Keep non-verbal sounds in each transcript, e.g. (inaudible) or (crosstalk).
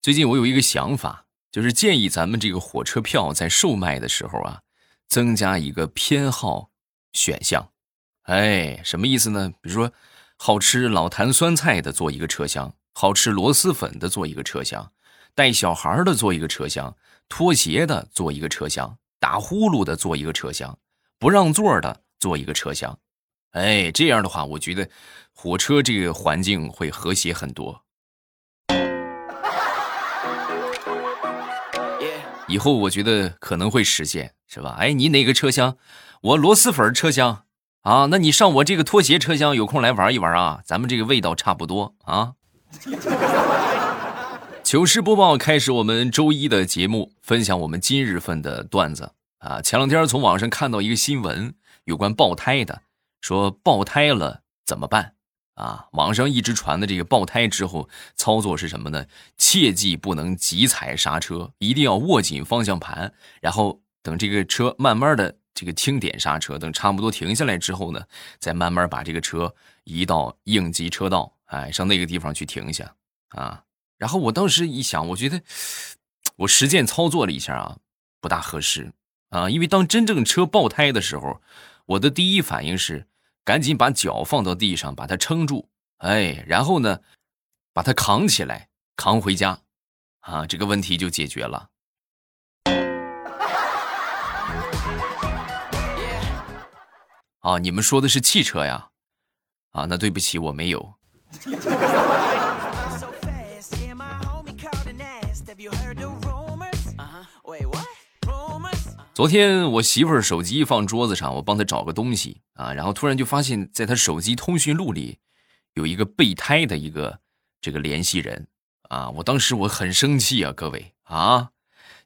最近我有一个想法，就是建议咱们这个火车票在售卖的时候啊，增加一个偏好选项。哎，什么意思呢？比如说，好吃老坛酸菜的坐一个车厢，好吃螺蛳粉的坐一个车厢，带小孩的坐一个车厢，拖鞋的坐一个车厢，打呼噜的坐一个车厢，不让座的坐一个车厢。哎，这样的话，我觉得火车这个环境会和谐很多。以后我觉得可能会实现，是吧？哎，你哪个车厢？我螺蛳粉车厢啊，那你上我这个拖鞋车厢，有空来玩一玩啊，咱们这个味道差不多啊。(laughs) 糗事播报开始，我们周一的节目，分享我们今日份的段子啊。前两天从网上看到一个新闻，有关爆胎的，说爆胎了怎么办？啊，网上一直传的这个爆胎之后操作是什么呢？切记不能急踩刹车，一定要握紧方向盘，然后等这个车慢慢的这个轻点刹车，等差不多停下来之后呢，再慢慢把这个车移到应急车道，哎，上那个地方去停下啊。然后我当时一想，我觉得我实践操作了一下啊，不大合适啊，因为当真正车爆胎的时候，我的第一反应是。赶紧把脚放到地上，把它撑住，哎，然后呢，把它扛起来，扛回家，啊，这个问题就解决了。啊，你们说的是汽车呀？啊，那对不起，我没有。昨天我媳妇儿手机放桌子上，我帮她找个东西啊，然后突然就发现，在她手机通讯录里有一个备胎的一个这个联系人啊，我当时我很生气啊，各位啊，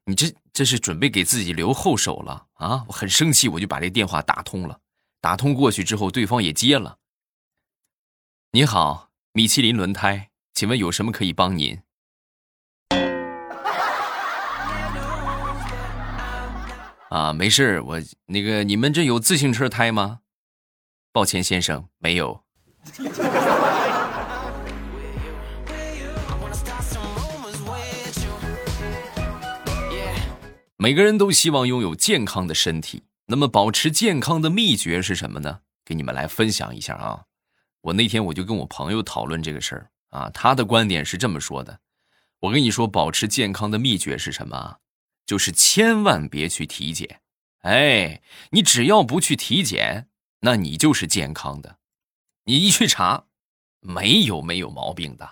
你这这是准备给自己留后手了啊，我很生气，我就把这电话打通了，打通过去之后，对方也接了。你好，米其林轮胎，请问有什么可以帮您？啊，没事我那个你们这有自行车胎吗？抱歉，先生，没有。每个人都希望拥有健康的身体，那么保持健康的秘诀是什么呢？给你们来分享一下啊。我那天我就跟我朋友讨论这个事儿啊，他的观点是这么说的。我跟你说，保持健康的秘诀是什么？就是千万别去体检，哎，你只要不去体检，那你就是健康的。你一去查，没有没有毛病的。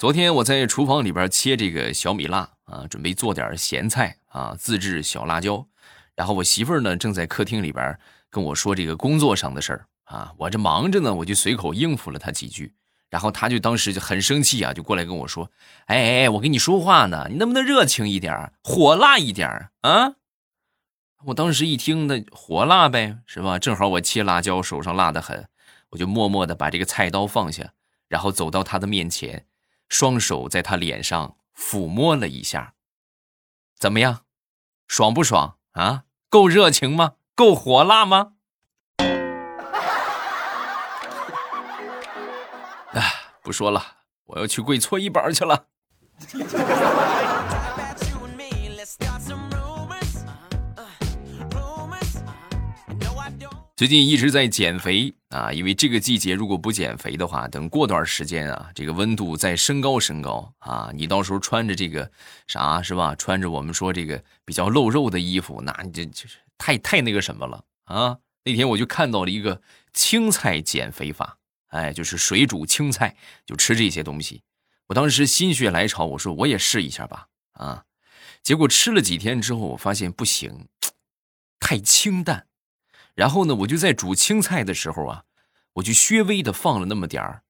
昨天我在厨房里边切这个小米辣啊，准备做点咸菜啊，自制小辣椒。然后我媳妇儿呢，正在客厅里边跟我说这个工作上的事儿。啊，我这忙着呢，我就随口应付了他几句，然后他就当时就很生气啊，就过来跟我说：“哎哎哎，我跟你说话呢，你能不能热情一点，火辣一点啊？”我当时一听，那火辣呗，是吧？正好我切辣椒，手上辣得很，我就默默的把这个菜刀放下，然后走到他的面前，双手在他脸上抚摸了一下，怎么样，爽不爽啊？够热情吗？够火辣吗？不说了，我要去跪搓衣板去了。(laughs) 最近一直在减肥啊，因为这个季节如果不减肥的话，等过段时间啊，这个温度再升高升高啊，你到时候穿着这个啥是吧？穿着我们说这个比较露肉的衣服，那你这就是太太那个什么了啊！那天我就看到了一个青菜减肥法。哎，就是水煮青菜，就吃这些东西。我当时心血来潮，我说我也试一下吧。啊，结果吃了几天之后，我发现不行，太清淡。然后呢，我就在煮青菜的时候啊，我就略微的放了那么点儿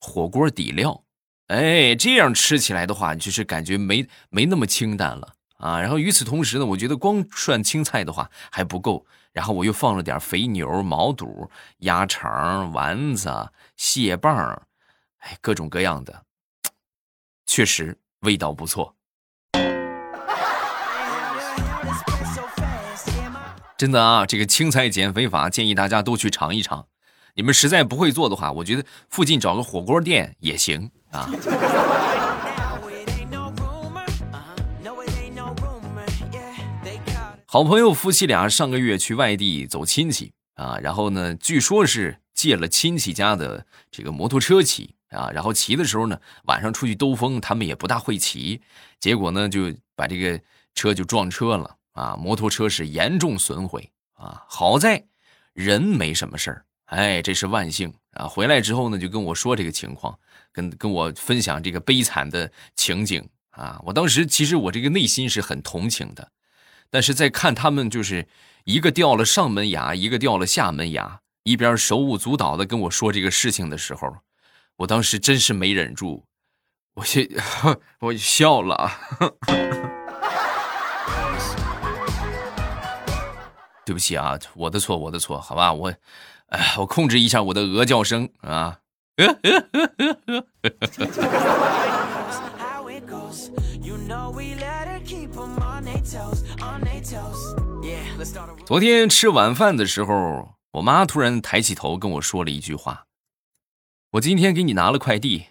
火锅底料。哎，这样吃起来的话，就是感觉没没那么清淡了啊。然后与此同时呢，我觉得光涮青菜的话还不够。然后我又放了点肥牛、毛肚、鸭肠、丸子、蟹棒，哎，各种各样的，确实味道不错。(laughs) 真的啊，这个青菜减肥法建议大家都去尝一尝。你们实在不会做的话，我觉得附近找个火锅店也行啊。好朋友夫妻俩上个月去外地走亲戚啊，然后呢，据说是借了亲戚家的这个摩托车骑啊，然后骑的时候呢，晚上出去兜风，他们也不大会骑，结果呢，就把这个车就撞车了啊，摩托车是严重损毁啊，好在人没什么事儿，哎，这是万幸啊。回来之后呢，就跟我说这个情况，跟跟我分享这个悲惨的情景啊，我当时其实我这个内心是很同情的。但是在看他们就是一个掉了上门牙，一个掉了下门牙，一边手舞足蹈的跟我说这个事情的时候，我当时真是没忍住，我就 (laughs) 我笑了。(laughs) 对不起啊，我的错，我的错，好吧，我，哎，我控制一下我的鹅叫声啊。(laughs) 昨天吃晚饭的时候，我妈突然抬起头跟我说了一句话：“我今天给你拿了快递。”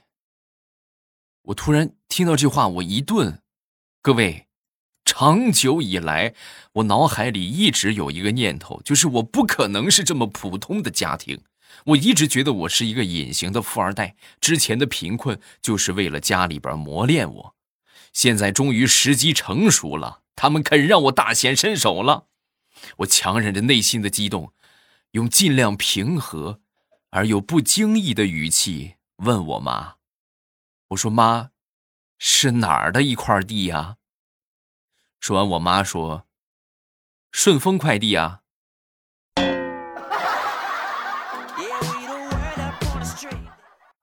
我突然听到这话，我一顿。各位，长久以来，我脑海里一直有一个念头，就是我不可能是这么普通的家庭。我一直觉得我是一个隐形的富二代，之前的贫困就是为了家里边磨练我。现在终于时机成熟了，他们肯让我大显身手了。我强忍着内心的激动，用尽量平和而又不经意的语气问我妈：“我说妈，是哪儿的一块地呀？”说完，我妈说：“顺丰快递啊。”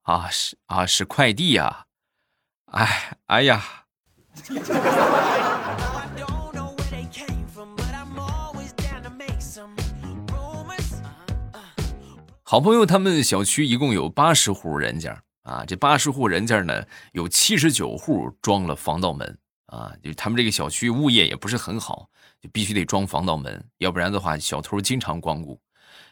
啊，是啊，是快递呀。哎，哎呀。好朋友他们小区一共有八十户人家啊，这八十户人家呢，有七十九户装了防盗门啊，就他们这个小区物业也不是很好，就必须得装防盗门，要不然的话小偷经常光顾。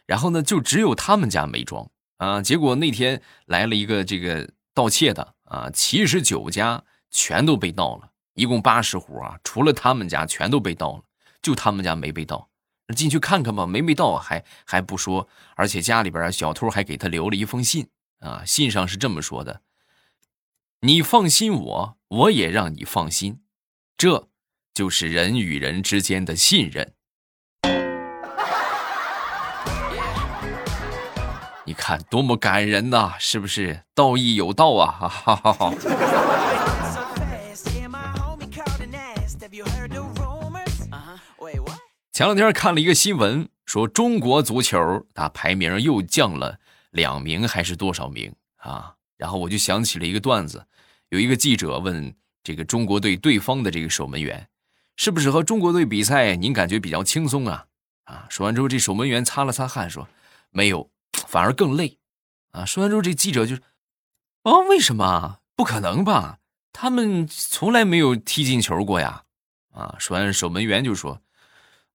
然后呢，就只有他们家没装啊，结果那天来了一个这个盗窃的啊，七十九家全都被盗了。一共八十户啊，除了他们家全都被盗了，就他们家没被盗。进去看看吧，没没到还还不说，而且家里边小偷还给他留了一封信啊，信上是这么说的：“你放心我，我也让你放心，这就是人与人之间的信任。”你看多么感人呐，是不是？道义有道啊！哈哈哈哈。前两天看了一个新闻，说中国足球啊排名又降了两名还是多少名啊？然后我就想起了一个段子，有一个记者问这个中国队对方的这个守门员，是不是和中国队比赛您感觉比较轻松啊？啊，说完之后这守门员擦了擦汗说，没有，反而更累。啊，说完之后这记者就，哦，为什么？不可能吧？他们从来没有踢进球过呀。啊，说完守门员就说。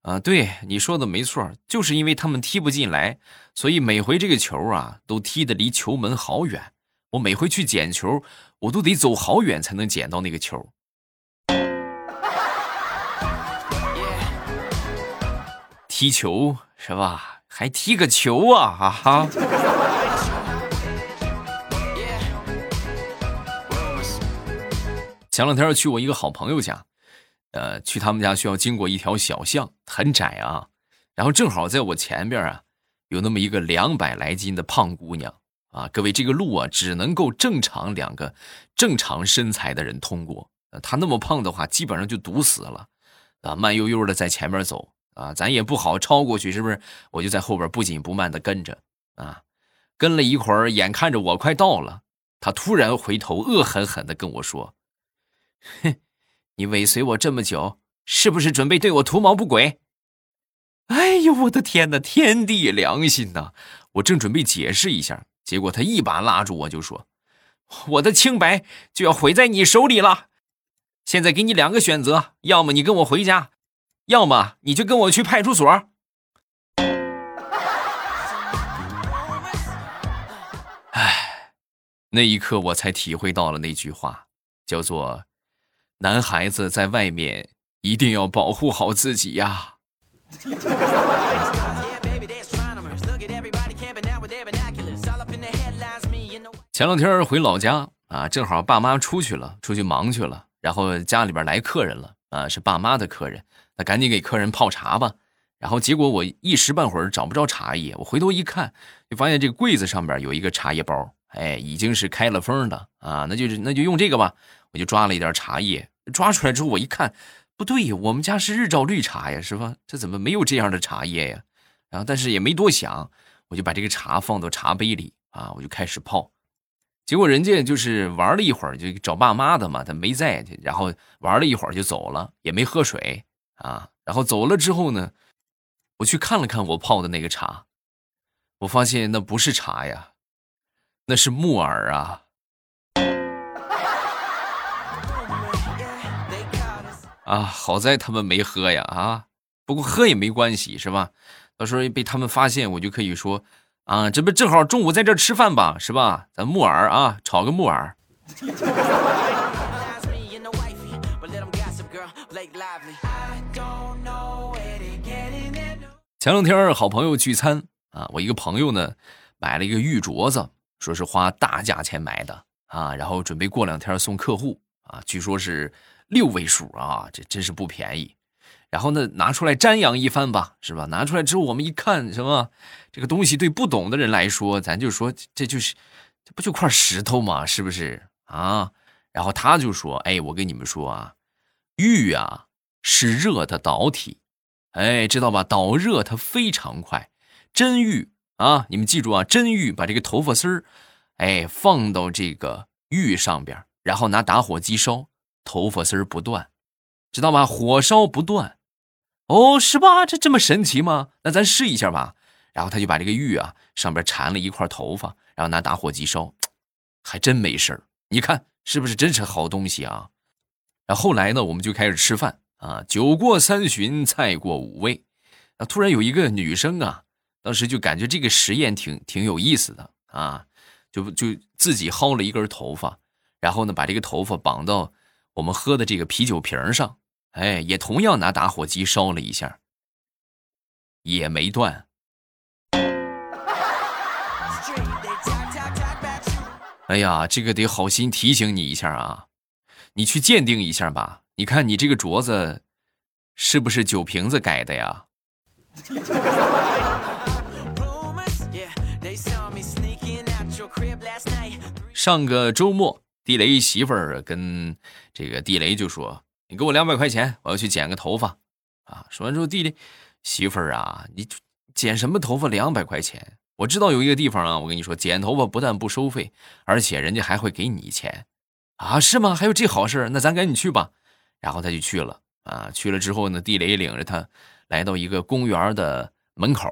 啊，对你说的没错，就是因为他们踢不进来，所以每回这个球啊都踢得离球门好远。我每回去捡球，我都得走好远才能捡到那个球。踢球是吧？还踢个球啊！哈哈。前两天去我一个好朋友家。呃，去他们家需要经过一条小巷，很窄啊。然后正好在我前边啊，有那么一个两百来斤的胖姑娘啊。各位，这个路啊，只能够正常两个正常身材的人通过。她那么胖的话，基本上就堵死了啊。慢悠悠的在前面走啊，咱也不好超过去，是不是？我就在后边不紧不慢的跟着啊。跟了一会儿，眼看着我快到了，她突然回头，恶狠狠的跟我说：“哼。”你尾随我这么久，是不是准备对我图谋不轨？”哎呦，我的天哪，天地良心呐！我正准备解释一下，结果他一把拉住我，就说：“我的清白就要毁在你手里了。现在给你两个选择，要么你跟我回家，要么你就跟我去派出所。”那一刻，我才体会到了那句话，叫做男孩子在外面一定要保护好自己呀”。前两天回老家啊，正好爸妈出去了，出去忙去了，然后家里边来客人了啊，是爸妈的客人，那赶紧给客人泡茶吧。然后结果我一时半会儿找不着茶叶，我回头一看，就发现这个柜子上边有一个茶叶包，哎，已经是开了封的啊，那就是那就用这个吧。我就抓了一点茶叶，抓出来之后我一看，不对，我们家是日照绿茶呀，是吧？这怎么没有这样的茶叶呀？然后但是也没多想，我就把这个茶放到茶杯里啊，我就开始泡。结果人家就是玩了一会儿，就找爸妈的嘛，他没在，然后玩了一会儿就走了，也没喝水啊。然后走了之后呢，我去看了看我泡的那个茶，我发现那不是茶呀，那是木耳啊。啊，好在他们没喝呀啊，不过喝也没关系是吧？到时候被他们发现，我就可以说。啊，这不正好中午在这吃饭吧，是吧？咱木耳啊，炒个木耳。前两天好朋友聚餐啊，我一个朋友呢买了一个玉镯子，说是花大价钱买的啊，然后准备过两天送客户啊，据说是六位数啊，这真是不便宜。然后呢，拿出来瞻仰一番吧，是吧？拿出来之后，我们一看，什么这个东西对不懂的人来说，咱就说这就是，这不就块石头吗？是不是啊？然后他就说：“哎，我跟你们说啊，玉啊是热的导体，哎，知道吧？导热它非常快。真玉啊，你们记住啊，真玉把这个头发丝儿，哎，放到这个玉上边，然后拿打火机烧，头发丝儿不断，知道吗？火烧不断。”哦，是吧？这这么神奇吗？那咱试一下吧。然后他就把这个玉啊上边缠了一块头发，然后拿打火机烧，还真没事儿。你看是不是真是好东西啊？然后后来呢，我们就开始吃饭啊。酒过三巡，菜过五味，啊，突然有一个女生啊，当时就感觉这个实验挺挺有意思的啊，就就自己薅了一根头发，然后呢把这个头发绑到我们喝的这个啤酒瓶上。哎，也同样拿打火机烧了一下，也没断。哎呀，这个得好心提醒你一下啊，你去鉴定一下吧。你看你这个镯子，是不是酒瓶子改的呀？(laughs) 上个周末，地雷媳妇儿跟这个地雷就说。你给我两百块钱，我要去剪个头发，啊！说完之后，地雷媳妇儿啊，你剪什么头发？两百块钱？我知道有一个地方啊，我跟你说，剪头发不但不收费，而且人家还会给你钱，啊，是吗？还有这好事？那咱赶紧去吧。然后他就去了，啊，去了之后呢，地雷领着他来到一个公园的门口，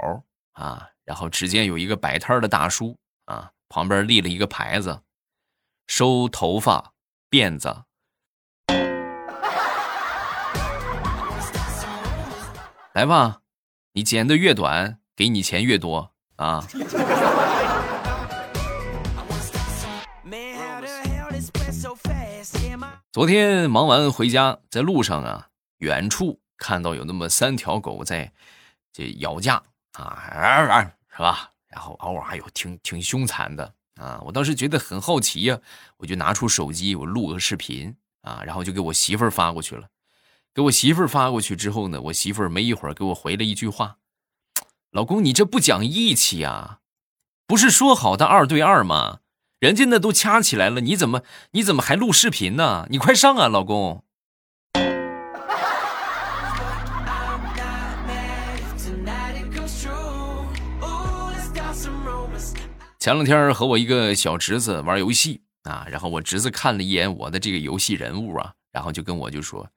啊，然后只见有一个摆摊的大叔，啊，旁边立了一个牌子，收头发辫子。来吧，你剪的越短，给你钱越多啊！昨天忙完回家，在路上啊，远处看到有那么三条狗在这咬架啊，是吧？然后偶尔还有，挺挺凶残的啊！我当时觉得很好奇呀，我就拿出手机，我录个视频啊，然后就给我媳妇儿发过去了。给我媳妇儿发过去之后呢，我媳妇儿没一会儿给我回了一句话：“老公，你这不讲义气啊！不是说好的二对二吗？人家那都掐起来了，你怎么你怎么还录视频呢？你快上啊，老公！”前两天和我一个小侄子玩游戏啊，然后我侄子看了一眼我的这个游戏人物啊，然后就跟我就说。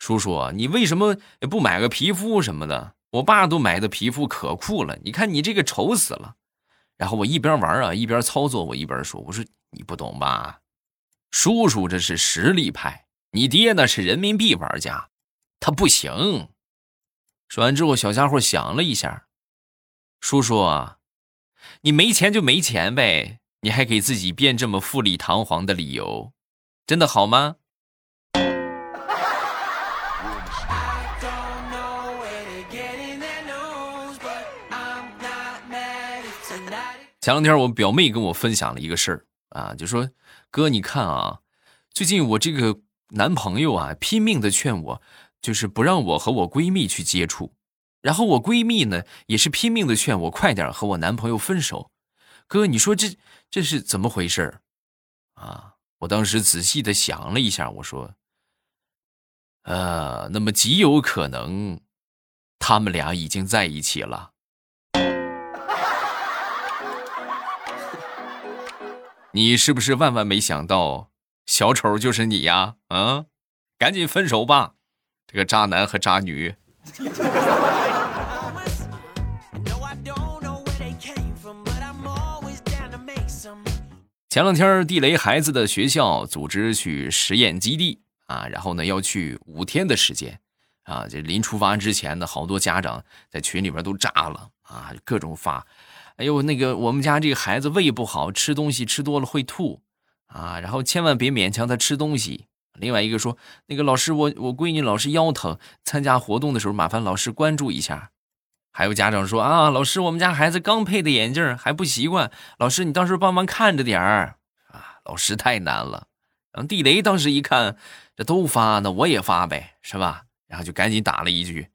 叔叔，你为什么不买个皮肤什么的？我爸都买的皮肤可酷了，你看你这个丑死了。然后我一边玩啊一边操作，我一边说：“我说你不懂吧？叔叔这是实力派，你爹那是人民币玩家，他不行。”说完之后，小家伙想了一下：“叔叔啊，你没钱就没钱呗，你还给自己编这么富丽堂皇的理由，真的好吗？前两天我表妹跟我分享了一个事儿啊，就说哥，你看啊，最近我这个男朋友啊，拼命的劝我，就是不让我和我闺蜜去接触，然后我闺蜜呢，也是拼命的劝我快点和我男朋友分手。哥，你说这这是怎么回事啊？我当时仔细的想了一下，我说，呃，那么极有可能，他们俩已经在一起了。你是不是万万没想到，小丑就是你呀？啊，赶紧分手吧，这个渣男和渣女。前两天，地雷孩子的学校组织去实验基地啊，然后呢要去五天的时间啊，这临出发之前呢，好多家长在群里边都炸了啊，各种发。哎呦，那个我们家这个孩子胃不好，吃东西吃多了会吐，啊，然后千万别勉强他吃东西。另外一个说，那个老师，我我闺女老是腰疼，参加活动的时候麻烦老师关注一下。还有家长说啊，老师，我们家孩子刚配的眼镜还不习惯，老师你到时候帮忙看着点儿啊。老师太难了。然后地雷当时一看，这都发，那我也发呗，是吧？然后就赶紧打了一句。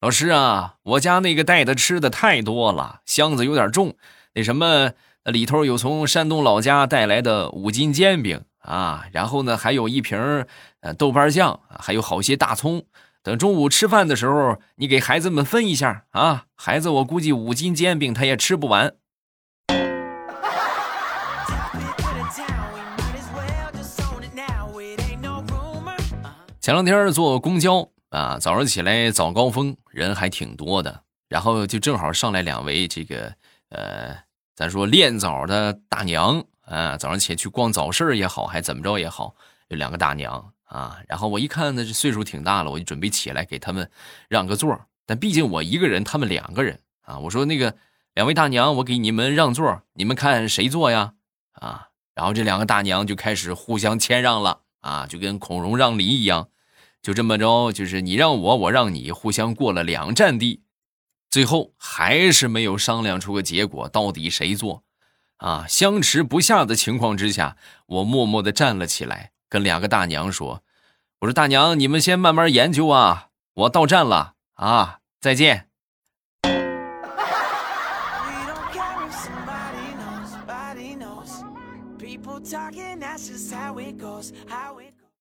老师啊，我家那个带的吃的太多了，箱子有点重。那什么，里头有从山东老家带来的五斤煎饼啊，然后呢还有一瓶呃豆瓣酱，还有好些大葱。等中午吃饭的时候，你给孩子们分一下啊。孩子，我估计五斤煎饼他也吃不完。前两天坐公交。啊，早上起来早高峰人还挺多的，然后就正好上来两位这个呃，咱说练早的大娘啊，早上起来去逛早市也好，还怎么着也好，有两个大娘啊。然后我一看呢，这岁数挺大了，我就准备起来给他们让个座但毕竟我一个人，他们两个人啊，我说那个两位大娘，我给你们让座，你们看谁坐呀？啊，然后这两个大娘就开始互相谦让了啊，就跟孔融让梨一样。就这么着，就是你让我，我让你，互相过了两站地，最后还是没有商量出个结果，到底谁坐？啊，相持不下的情况之下，我默默的站了起来，跟两个大娘说：“我说大娘，你们先慢慢研究啊，我到站了啊，再见。”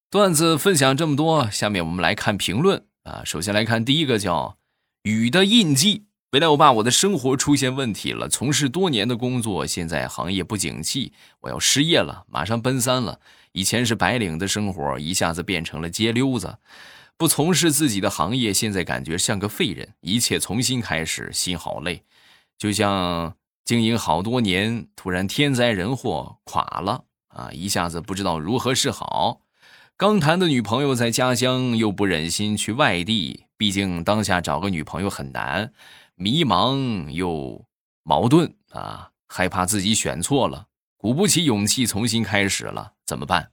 段子分享这么多，下面我们来看评论啊。首先来看第一个叫“雨的印记”。未来欧巴，我的生活出现问题了，从事多年的工作，现在行业不景气，我要失业了，马上奔三了。以前是白领的生活，一下子变成了街溜子，不从事自己的行业，现在感觉像个废人，一切重新开始，心好累。就像经营好多年，突然天灾人祸垮了啊，一下子不知道如何是好。刚谈的女朋友在家乡，又不忍心去外地，毕竟当下找个女朋友很难，迷茫又矛盾啊，害怕自己选错了，鼓不起勇气重新开始了，怎么办？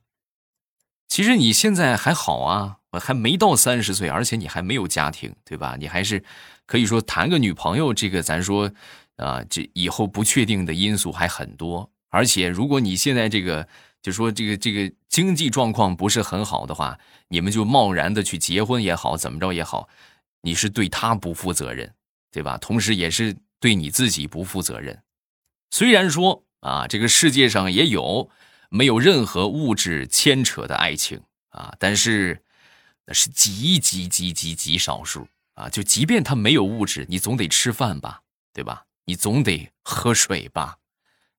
其实你现在还好啊，我还没到三十岁，而且你还没有家庭，对吧？你还是可以说谈个女朋友，这个咱说啊，这以后不确定的因素还很多，而且如果你现在这个。就说这个这个经济状况不是很好的话，你们就贸然的去结婚也好，怎么着也好，你是对他不负责任，对吧？同时也是对你自己不负责任。虽然说啊，这个世界上也有没有任何物质牵扯的爱情啊，但是那是极极极极极少数啊。就即便他没有物质，你总得吃饭吧，对吧？你总得喝水吧，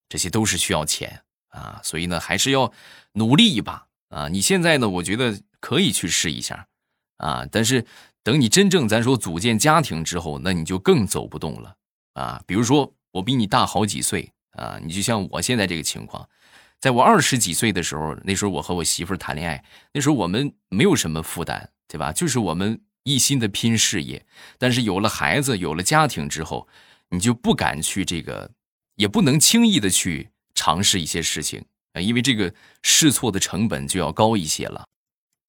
这些都是需要钱。啊，所以呢，还是要努力一把啊！你现在呢，我觉得可以去试一下，啊，但是等你真正咱说组建家庭之后，那你就更走不动了啊！比如说我比你大好几岁啊，你就像我现在这个情况，在我二十几岁的时候，那时候我和我媳妇谈恋爱，那时候我们没有什么负担，对吧？就是我们一心的拼事业。但是有了孩子，有了家庭之后，你就不敢去这个，也不能轻易的去。尝试一些事情啊，因为这个试错的成本就要高一些了。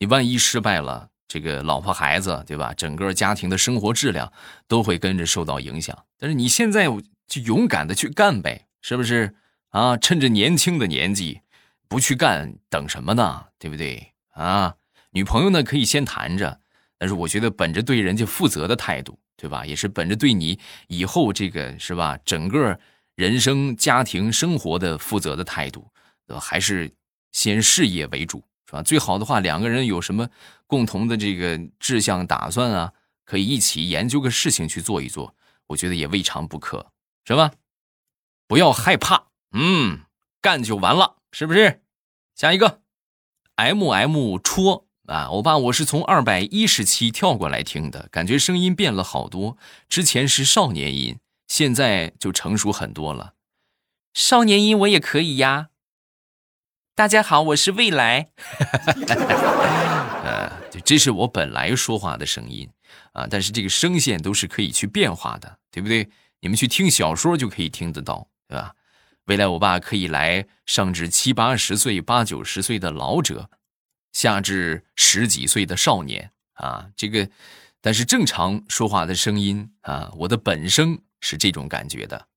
你万一失败了，这个老婆孩子对吧？整个家庭的生活质量都会跟着受到影响。但是你现在就勇敢的去干呗，是不是啊？趁着年轻的年纪，不去干等什么呢？对不对啊？女朋友呢可以先谈着，但是我觉得本着对人家负责的态度，对吧？也是本着对你以后这个是吧，整个人生、家庭生活的负责的态度，还是先事业为主，是吧？最好的话，两个人有什么共同的这个志向打算啊，可以一起研究个事情去做一做，我觉得也未尝不可。是吧？不要害怕，嗯，干就完了，是不是？下一个，M M 戳啊，欧巴，我是从二百一十期跳过来听的，感觉声音变了好多，之前是少年音，现在就成熟很多了。少年音我也可以呀。大家好，我是未来。(laughs) 呃，这是我本来说话的声音啊，但是这个声线都是可以去变化的，对不对？你们去听小说就可以听得到，对吧？未来我爸可以来上至七八十岁、八九十岁的老者，下至十几岁的少年啊。这个，但是正常说话的声音啊，我的本声是这种感觉的。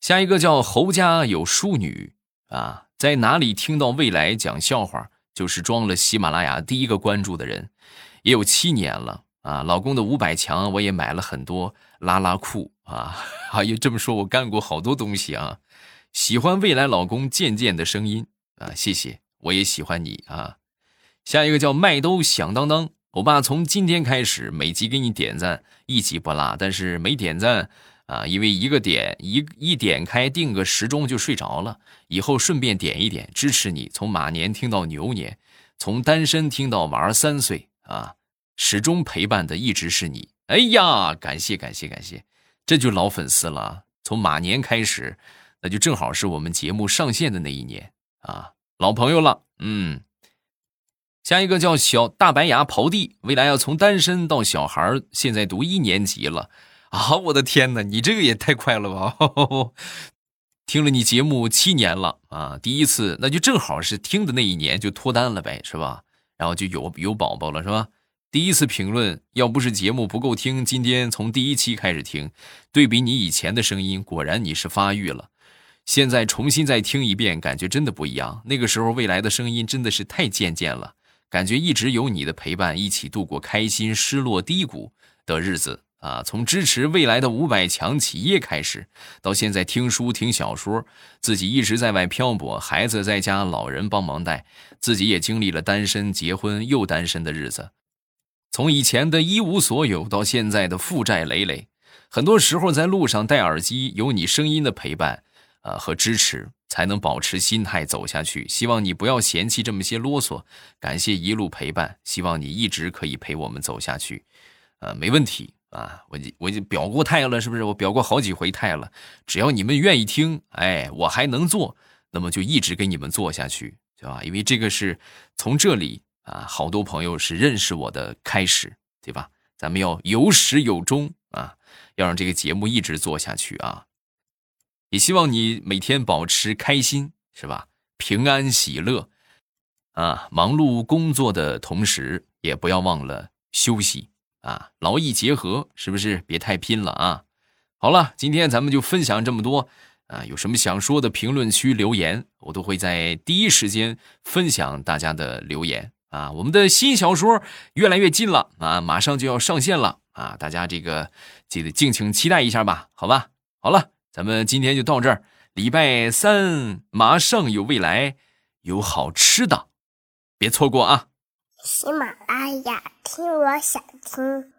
下一个叫侯家有淑女啊，在哪里听到未来讲笑话，就是装了喜马拉雅第一个关注的人，也有七年了啊。老公的五百强我也买了很多拉拉裤。啊，(laughs) 啊，要这么说，我干过好多东西啊。喜欢未来老公渐渐的声音啊，谢谢，我也喜欢你啊。下一个叫麦兜响当当，我爸从今天开始每集给你点赞，一集不落。但是没点赞啊，因为一个点一一点开定个时钟就睡着了。以后顺便点一点，支持你从马年听到牛年，从单身听到娃儿三岁啊，始终陪伴的一直是你。哎呀，感谢感谢感谢。这就老粉丝了，从马年开始，那就正好是我们节目上线的那一年啊，老朋友了。嗯，下一个叫小大白牙刨地，未来要从单身到小孩，现在读一年级了啊！我的天哪，你这个也太快了吧！(laughs) 听了你节目七年了啊，第一次那就正好是听的那一年就脱单了呗，是吧？然后就有有宝宝了，是吧？第一次评论，要不是节目不够听，今天从第一期开始听，对比你以前的声音，果然你是发育了。现在重新再听一遍，感觉真的不一样。那个时候未来的声音真的是太渐渐了，感觉一直有你的陪伴，一起度过开心、失落、低谷的日子啊！从支持未来的五百强企业开始，到现在听书听小说，自己一直在外漂泊，孩子在家，老人帮忙带，自己也经历了单身、结婚又单身的日子。从以前的一无所有到现在的负债累累，很多时候在路上戴耳机，有你声音的陪伴，啊和支持，才能保持心态走下去。希望你不要嫌弃这么些啰嗦，感谢一路陪伴，希望你一直可以陪我们走下去，呃，没问题啊，我我已经表过态了，是不是？我表过好几回态了，只要你们愿意听，哎，我还能做，那么就一直给你们做下去，对吧？因为这个是从这里。啊，好多朋友是认识我的开始，对吧？咱们要有始有终啊，要让这个节目一直做下去啊。也希望你每天保持开心，是吧？平安喜乐啊，忙碌工作的同时，也不要忘了休息啊，劳逸结合，是不是？别太拼了啊。好了，今天咱们就分享这么多啊，有什么想说的，评论区留言，我都会在第一时间分享大家的留言。啊，我们的新小说越来越近了啊，马上就要上线了啊！大家这个记得敬请期待一下吧，好吧？好了，咱们今天就到这儿，礼拜三马上有未来，有好吃的，别错过啊！喜马拉雅听，我想听。